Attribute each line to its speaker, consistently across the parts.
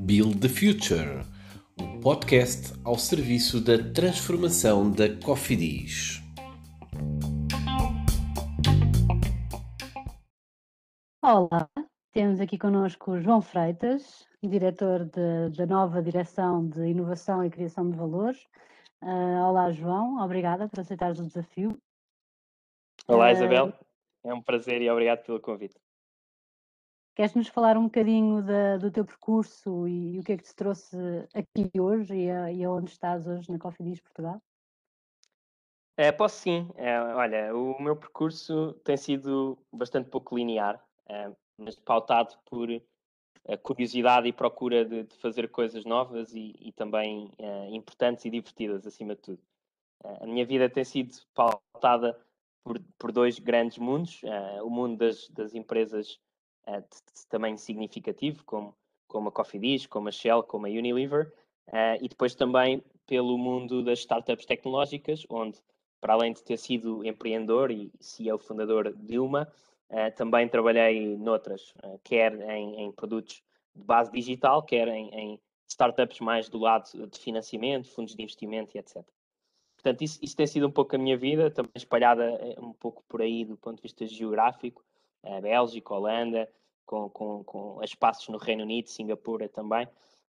Speaker 1: Build the Future, o podcast ao serviço da transformação da Cofidis.
Speaker 2: Olá, temos aqui connosco o João Freitas, diretor da nova Direção de Inovação e Criação de Valores. Uh, olá, João, obrigada por aceitares o desafio.
Speaker 3: Olá, Isabel, é um prazer e obrigado pelo convite.
Speaker 2: Queres-nos falar um bocadinho da, do teu percurso e, e, o que é que te trouxe aqui hoje e, a, e aonde estás hoje na Coffee Diz Portugal?
Speaker 3: É, posso sim. É, olha, o meu percurso tem sido bastante pouco linear, é, mas pautado por a curiosidade e procura de, de fazer coisas novas e, e também é, importantes e divertidas, acima de tudo. É, a minha vida tem sido pautada por, por dois grandes mundos: é, o mundo das, das empresas uh, de, de, tamanho significativo, como, como a Coffee Dish, como a Shell, como a Unilever, uh, e depois também pelo mundo das startups tecnológicas, onde, para além de ter sido empreendedor e CEO fundador de uma, uh, também trabalhei noutras, quer em, em, produtos de base digital, quer em, em, startups mais do lado de financiamento, fundos de investimento e etc. Portanto, isso, isso, tem sido um pouco a minha vida, também espalhada um pouco por aí do ponto de vista geográfico, a Bélgica, Holanda, com, com, com espaços no Reino Unido, Singapura também.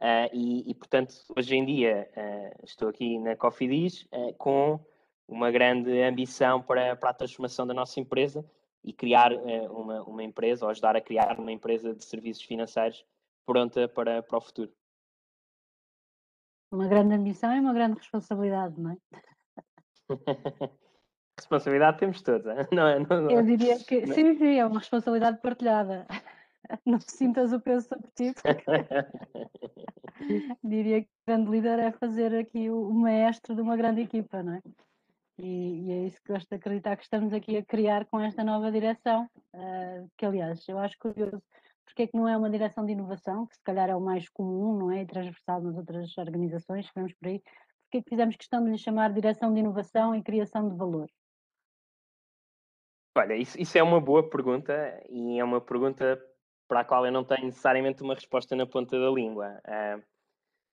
Speaker 3: Uh, e, e, portanto, hoje em dia uh, estou aqui na Coffee Diz uh, com uma grande ambição para, para a transformação da nossa empresa e criar uma, uma empresa, ou ajudar a criar uma empresa de serviços financeiros pronta para, para o futuro.
Speaker 2: Uma grande ambição e uma grande responsabilidade, não é?
Speaker 3: responsabilidade temos todos, não é? Não,
Speaker 2: não, Eu diria que não. sim, sim, é uma responsabilidade partilhada. Não sintas o peso sobre ti, diria que o grande líder é fazer aqui o, maestro de uma grande equipa, não é? E, e, é isso que gosto de acreditar que estamos aqui a criar com esta nova direção, uh, que aliás eu acho curioso, porque é que não é uma direção de inovação, que se calhar é o mais comum, não é? E transversal nas outras organizações que vemos por aí, porque é que fizemos questão de lhe chamar direção de inovação e criação de valor?
Speaker 3: Olha, isso, isso, é uma boa pergunta e é uma pergunta para a qual eu não tenho necessariamente uma resposta na ponta da língua. Uh,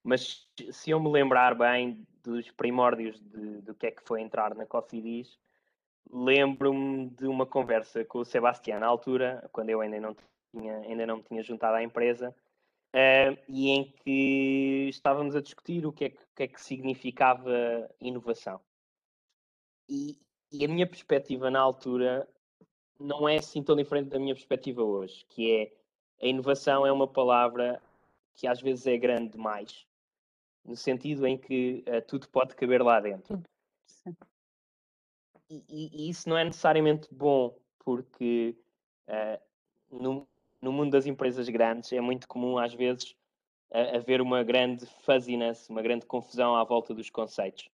Speaker 3: mas se eu me lembrar bem dos primórdios de, do que é que foi entrar na Coffee Diz, lembro-me de uma conversa com o Sebastião na altura, quando eu ainda não tinha, ainda não me tinha juntado à empresa, uh, e em que estávamos a discutir o que é que, que, é que significava inovação. E, e a minha perspectiva na altura não é assim tão diferente da minha perspectiva hoje, que é a inovação é uma palavra que às vezes é grande demais, no sentido em que uh, tudo pode caber lá dentro. E, e, e, isso não é necessariamente bom, porque uh, no, no mundo das empresas grandes é muito comum às vezes haver uma grande fuzziness, uma grande confusão à volta dos conceitos.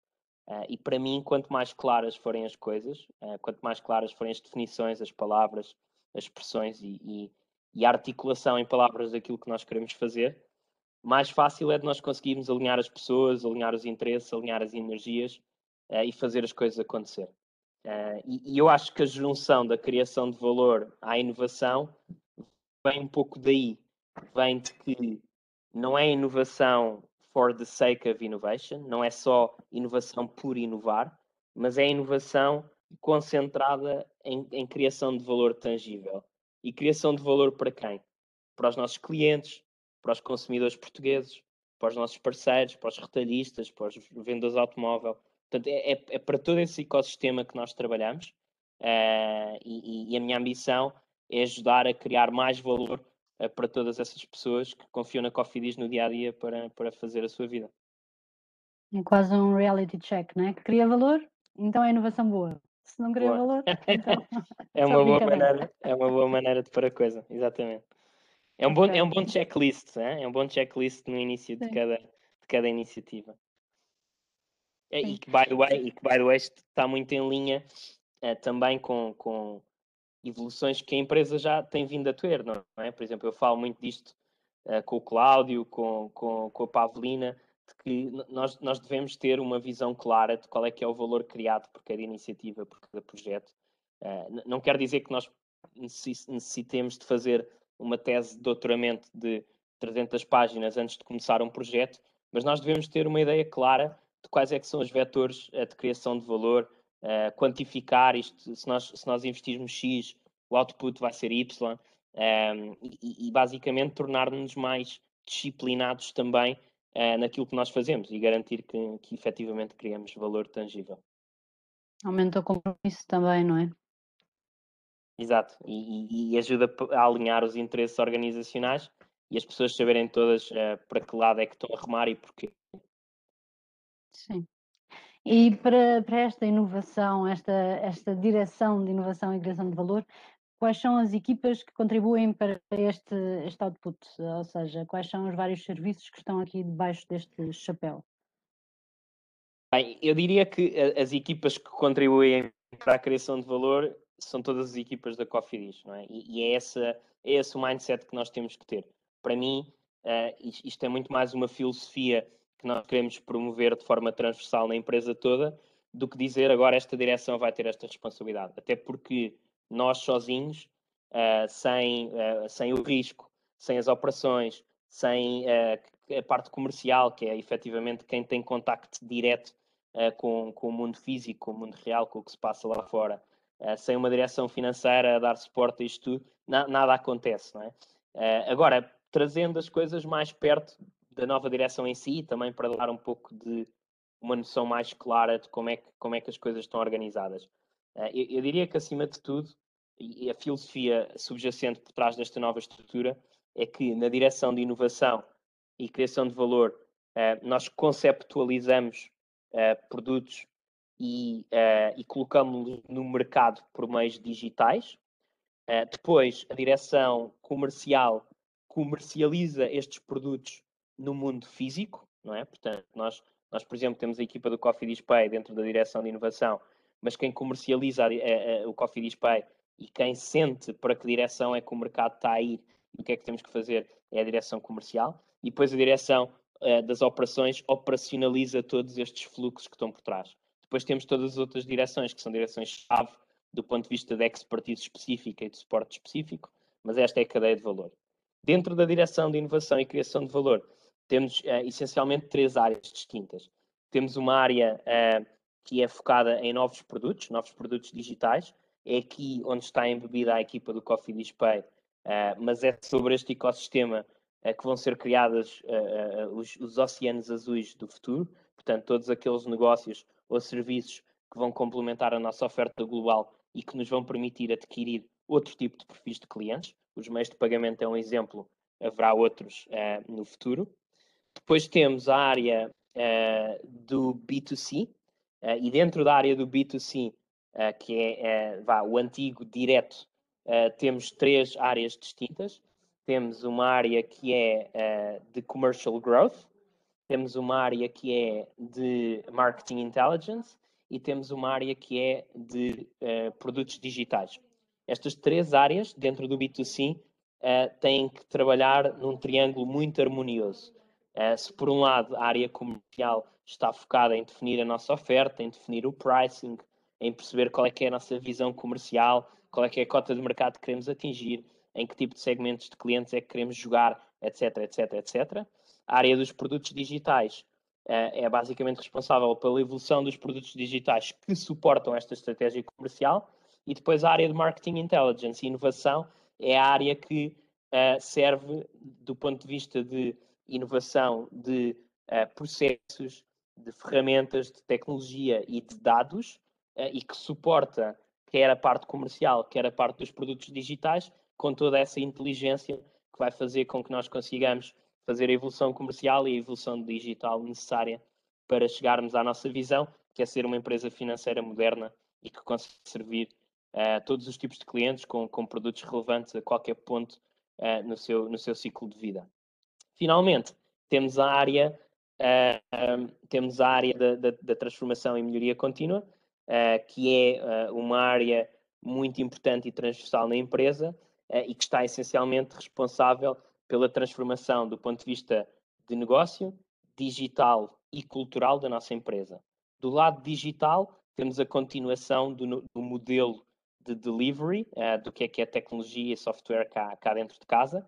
Speaker 3: Uh, e para mim, quanto mais claras forem as coisas, uh, quanto mais claras forem as definições, as palavras, as expressões e, e, e, a articulação em palavras daquilo que nós queremos fazer, mais fácil é de nós conseguirmos alinhar as pessoas, alinhar os interesses, alinhar as energias uh, e fazer as coisas acontecer. E, e, eu acho que a junção da criação de valor à inovação vem um pouco daí. Vem de que não é inovação for the sake of innovation, não é só inovação por inovar, mas é inovação concentrada em, em criação de valor tangível. E criação de valor para quem? Para os nossos clientes, para os consumidores portugueses, para os nossos parceiros, para os retalhistas, para os vendedores de automóvel. Portanto, é, é, é para todo esse ecossistema que nós trabalhamos uh, e, e, a minha ambição é ajudar a criar mais valor uh, para todas essas pessoas que confiam na Cofidis no dia a dia para, para fazer a sua vida.
Speaker 2: É quase um reality check, não é? Que cria valor, então é inovação boa. Se não cria boa. valor, então.
Speaker 3: é, uma boa maneira, é uma boa maneira de pôr a coisa, exatamente. É um, bom, é um bom checklist, é? é um bom checklist no início de cada, de cada iniciativa. É, e que, by the way, e que, by the way, está muito em linha é, também com, com evoluções que a empresa já tem vindo a ter, não é? Por exemplo, eu falo muito disto uh, com o Cláudio, com, com, com a Pavelina, de que nós, nós devemos ter uma visão clara de qual é que é o valor criado por cada iniciativa, por cada projeto. Uh, não quer dizer que nós necessitemos de fazer uma tese de doutoramento de 300 páginas antes de começar um projeto, mas nós devemos ter uma ideia clara de quais é que são os vetores uh, de criação de valor, uh, quantificar isto, se nós, se nós investirmos X, o output vai ser Y, um, ehm, e, e, basicamente tornar-nos mais disciplinados também uh, naquilo que nós fazemos e garantir que, que efetivamente criamos valor tangível.
Speaker 2: Aumenta o compromisso também, não é?
Speaker 3: Exato, e, e, ajuda a alinhar os interesses organizacionais e as pessoas saberem todas uh, para que lado é que estão a remar e porquê.
Speaker 2: Sim. E para, para esta inovação, esta, esta direção de inovação e criação de valor, quais são as equipas que contribuem para este, este output? Ou seja, quais são os vários serviços que estão aqui debaixo deste chapéu?
Speaker 3: Bem, eu diria que as equipas que contribuem para a criação de valor são todas as equipas da Coffee Dish, não é? E, e é, essa, é esse o mindset que nós temos que ter. Para mim, uh, isto é muito mais uma filosofia que nós queremos promover de forma transversal na empresa toda, do que dizer agora esta direção vai ter esta responsabilidade. Até porque nós sozinhos, uh, sem, uh, sem o risco, sem as operações, sem uh, a parte comercial, que é efetivamente quem tem contacto direto com, com o mundo físico, com o mundo real, com o que se passa lá fora, sem uma direção financeira a dar suporte a isto tudo, na, nada acontece. Não é? agora, trazendo as coisas mais perto da nova direção em si, também para dar um pouco de uma noção mais clara de como é que, como é que as coisas estão organizadas. Uh, eu, eu, diria que, acima de tudo, a filosofia subjacente por trás desta nova estrutura é que, na direção de inovação e criação de valor, uh, nós conceptualizamos uh, produtos e, e colocamos-los no mercado por meios digitais. depois, a direção comercial comercializa estes produtos no mundo físico, não é? Portanto, nós, nós por exemplo, temos a equipa do Coffee Display dentro da direção de inovação, mas quem comercializa a, a, a, o Coffee Display e quem sente para que direção é que o mercado está a ir e o que é que temos que fazer é a direção comercial. E depois a direção uh, das operações operacionaliza todos estes fluxos que estão por trás. Depois temos todas as outras direções, que são direções-chave do ponto de vista de expertise específica e de suporte específico, mas esta é a cadeia de valor. Dentro da direção de inovação e criação de valor, temos uh, essencialmente três áreas distintas. Temos uma área uh, que é focada em novos produtos, novos produtos digitais. É aqui onde está embebida a equipa do Coffee Display, uh, mas é sobre este ecossistema que vão ser criados os, os oceanos azuis do futuro. Portanto, todos aqueles negócios ou serviços que vão complementar a nossa oferta global e que nos vão permitir adquirir outro tipo de perfis de clientes. Os meios de pagamento é um exemplo, haverá outros no futuro. Depois temos a área uh, do B2C, uh, eh, e dentro da área do B2C, uh, que é vá, o antigo direto, temos três áreas distintas. Temos uma área que é de commercial growth, temos uma área que é de marketing intelligence e temos uma área que é de produtos digitais. Estas três áreas, dentro do B2C, têm que trabalhar num triângulo muito harmonioso Uh, se por um lado a área comercial está focada em definir a nossa oferta, em definir o pricing, em perceber qual é que é a nossa visão comercial, qual é que é a cota de mercado que queremos atingir, em que tipo de segmentos de clientes é que queremos jogar, etc, etc, etc. A área dos produtos digitais uh, é basicamente responsável pela evolução dos produtos digitais que suportam esta estratégia comercial e depois a área de marketing intelligence e inovação é a área que uh, serve do ponto de vista de inovação de uh, processos, de ferramentas, de tecnologia e de dados uh, e que suporta quer a parte comercial, quer a parte dos produtos digitais, com toda essa inteligência que vai fazer com que nós consigamos fazer a evolução comercial e a evolução digital necessária para chegarmos à nossa visão, que é ser uma empresa financeira moderna e que consegue servir uh, todos os tipos de clientes com, com produtos relevantes a qualquer ponto uh, no, seu, no seu ciclo de vida. Finalmente, temos a área, uh, temos a área da, da, da, transformação e melhoria contínua, uh, que é uh, uma área muito importante e transversal na empresa e que está essencialmente responsável pela transformação do ponto de vista de negócio, digital e cultural da nossa empresa. Do lado digital, temos a continuação do, do modelo de delivery uh, do que é que é tecnologia e software cá, cá dentro de casa,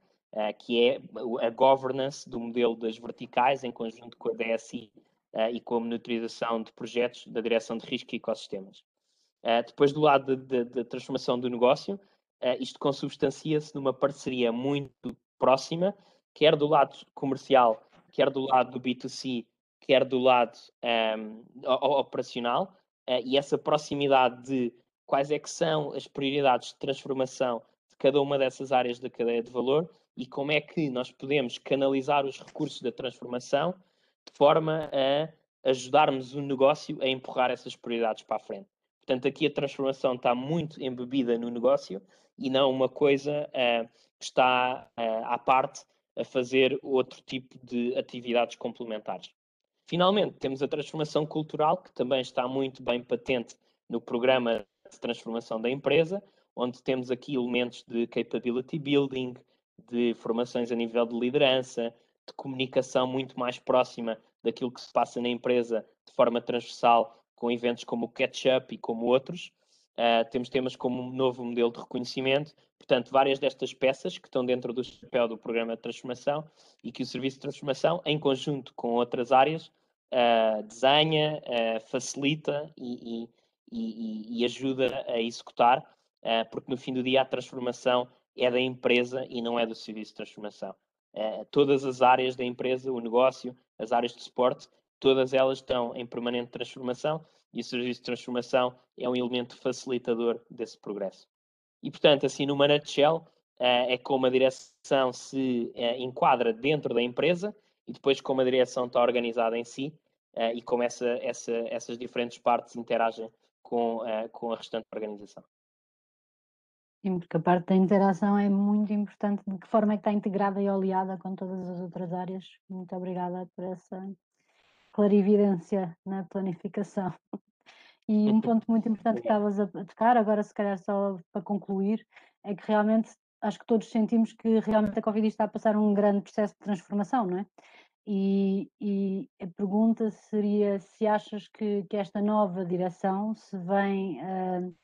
Speaker 3: que é a governance do modelo das verticais em conjunto com a DSI uh, e com a monitorização de projetos da direção de risco e ecossistemas. depois, do lado da transformação do negócio, isto consubstancia-se numa parceria muito próxima, quer do lado comercial, quer do lado do B2C, quer do lado um, operacional, e essa proximidade de quais é que são as prioridades de transformação de cada uma dessas áreas da cadeia de valor e como é que nós podemos canalizar os recursos da transformação de forma a ajudarmos o negócio a empurrar essas prioridades para a frente. Portanto, aqui a transformação está muito embebida no negócio e não uma coisa uh, que está uh, à parte a fazer outro tipo de atividades complementares. Finalmente, temos a transformação cultural, que também está muito bem patente no programa de transformação da empresa, onde temos aqui elementos de capability building, de formações a nível de liderança, de comunicação muito mais próxima daquilo que se passa na empresa de forma transversal, com eventos como o Catch-up e como outros. Uh, temos temas como um novo modelo de reconhecimento, portanto, várias destas peças que estão dentro do chapéu do programa de transformação e que o serviço de transformação, em conjunto com outras áreas, uh, desenha, uh, facilita e, e, e, e ajuda a executar, porque no fim do dia a transformação é da empresa e não é do serviço de transformação. Uh, todas as áreas da empresa, o negócio, as áreas de suporte, todas elas estão em permanente transformação e o serviço de transformação é um elemento facilitador desse progresso. E, portanto, assim, numa nutshell, uh, é como a direção se enquadra dentro da empresa e depois como a direção está organizada em si e como essa, essa, essas diferentes partes interagem com, com a restante organização.
Speaker 2: Sim, porque a parte da interação é muito importante, de que forma é que está integrada e oleada com todas as outras áreas. Muito obrigada por essa clarividência na planificação. E um ponto muito importante que estavas a tocar, agora se calhar só para concluir, é que realmente acho que todos sentimos que realmente a Covid está a passar um grande processo de transformação, não é? E, e, a pergunta seria se achas que, que esta nova direção se vem uh,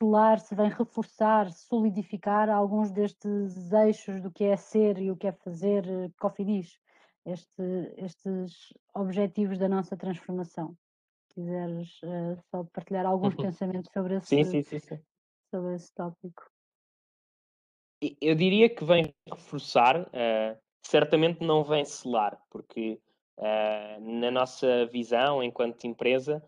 Speaker 2: selar, se vem reforçar, solidificar alguns destes eixos do que é ser e o que é fazer uh, Cofidis, este, estes objetivos da nossa transformação. Se quiseres uh, só partilhar alguns uhum. pensamentos sobre esse,
Speaker 3: sim, sim, sim,
Speaker 2: sobre esse tópico.
Speaker 3: Eu diria que vem reforçar uh, certamente não vem selar, porque uh, na nossa visão enquanto empresa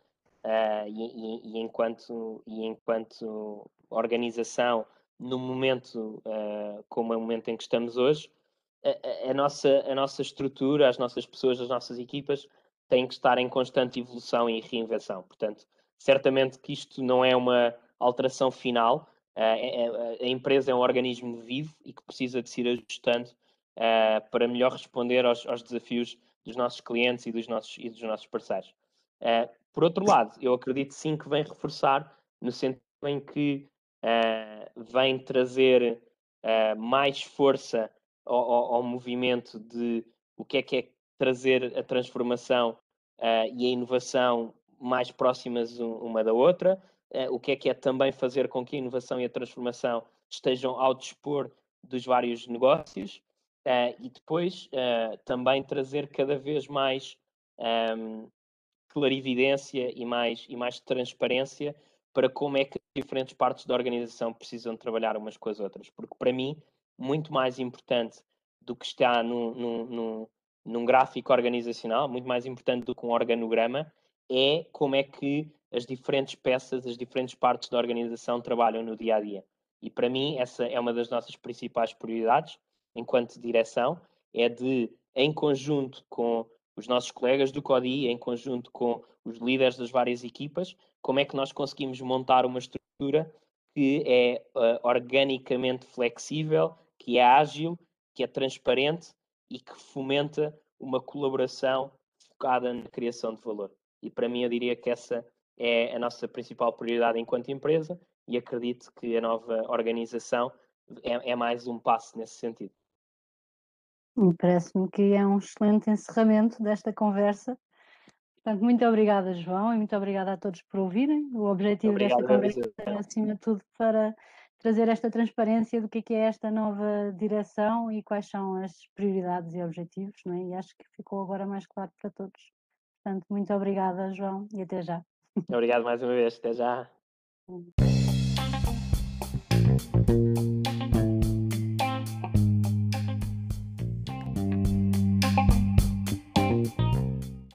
Speaker 3: uh, e, e, enquanto, e enquanto organização, no momento uh, como é o momento em que estamos hoje, a, a, nossa, a nossa estrutura, as nossas pessoas, as nossas equipas têm que estar em constante evolução e reinvenção. Portanto, certamente que isto não é uma alteração final. a empresa é um organismo vivo e que precisa de se ir ajustando uh, para melhor responder aos, aos, desafios dos nossos clientes e dos nossos, e dos nossos parceiros. Uh, por outro lado, eu acredito sim que vem reforçar no sentido em que uh, vem trazer mais força ao, ao, ao, movimento de o que é que é trazer a transformação e a inovação mais próximas uma da outra, o que é que é também fazer com que a inovação e a transformação estejam ao dispor dos vários negócios Uh, e depois uh, também trazer cada vez mais um, clarividência e mais, e mais transparência para como é que diferentes partes da organização precisam trabalhar umas com as outras. Porque, para mim, muito mais importante do que está num, gráfico organizacional, muito mais importante do que um organograma, é como é que as diferentes peças, as diferentes partes da organização trabalham no dia a dia. E para mim, essa é uma das nossas principais prioridades enquanto direção, é de, em conjunto com os nossos colegas do CODI, em conjunto com os líderes das várias equipas, como é que nós conseguimos montar uma estrutura que é uh, organicamente flexível, que é ágil, que é transparente e que fomenta uma colaboração focada na criação de valor. E para mim eu diria que essa é a nossa principal prioridade enquanto empresa e acredito que a nova organização é, é mais um passo nesse sentido.
Speaker 2: Parece-me que é um excelente encerramento desta conversa. Portanto, muito obrigada, João, e muito obrigada a todos por ouvirem. O objetivo
Speaker 3: Obrigado,
Speaker 2: desta conversa é, acima de tudo, para trazer esta transparência do que é, que é esta nova direção e quais são as prioridades e objetivos, não é? E acho que ficou agora mais claro para todos. Portanto, muito obrigada, João, e até já.
Speaker 3: Obrigado mais uma vez. Até já.